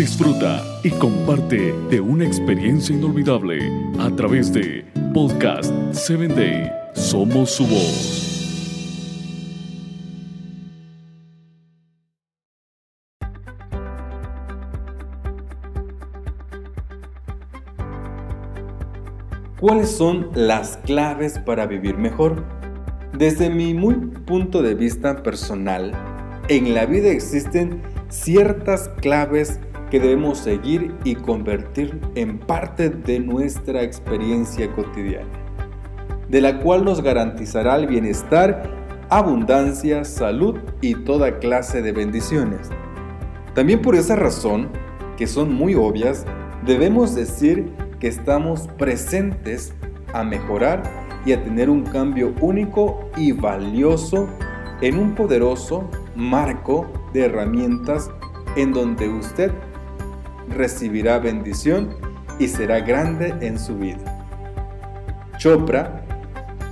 disfruta y comparte de una experiencia inolvidable a través de Podcast 7 Day. Somos su voz. ¿Cuáles son las claves para vivir mejor? Desde mi muy punto de vista personal, en la vida existen ciertas claves que debemos seguir y convertir en parte de nuestra experiencia cotidiana, de la cual nos garantizará el bienestar, abundancia, salud y toda clase de bendiciones. También por esa razón, que son muy obvias, debemos decir que estamos presentes a mejorar y a tener un cambio único y valioso en un poderoso marco de herramientas en donde usted recibirá bendición y será grande en su vida. Chopra,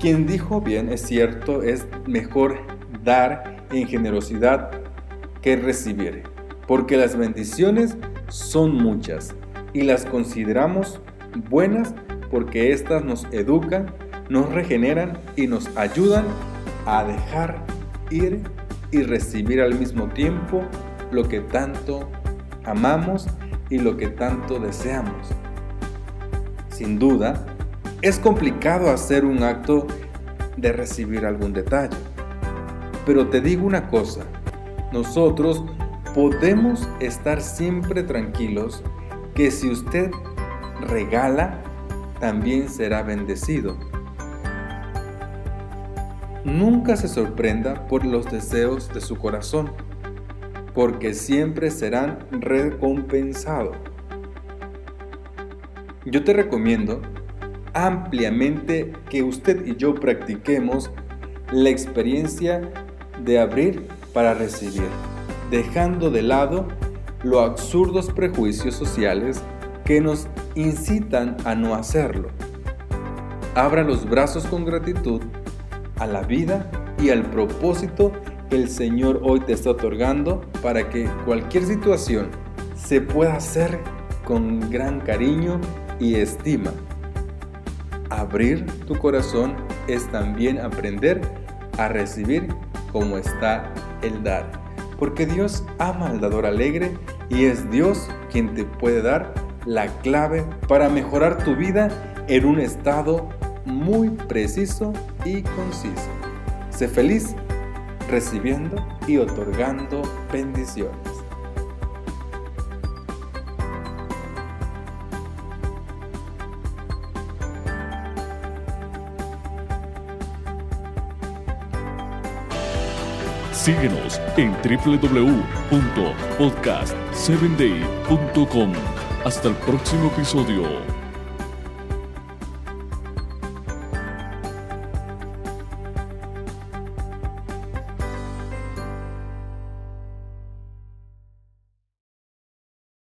quien dijo bien, es cierto, es mejor dar en generosidad que recibir, porque las bendiciones son muchas y las consideramos buenas porque éstas nos educan, nos regeneran y nos ayudan a dejar ir y recibir al mismo tiempo lo que tanto amamos y lo que tanto deseamos. Sin duda, es complicado hacer un acto de recibir algún detalle. Pero te digo una cosa, nosotros podemos estar siempre tranquilos que si usted regala, también será bendecido. Nunca se sorprenda por los deseos de su corazón, porque siempre serán recompensados. Yo te recomiendo ampliamente que usted y yo practiquemos la experiencia de abrir para recibir, dejando de lado los absurdos prejuicios sociales que nos incitan a no hacerlo. Abra los brazos con gratitud a la vida y al propósito que el Señor hoy te está otorgando para que cualquier situación se pueda hacer con gran cariño y estima. Abrir tu corazón es también aprender a recibir como está el dar. Porque Dios ama al dador alegre y es Dios quien te puede dar la clave para mejorar tu vida en un estado muy preciso y conciso. Sé feliz recibiendo y otorgando bendiciones. Síguenos en www.podcast7day.com. Hasta el próximo episodio.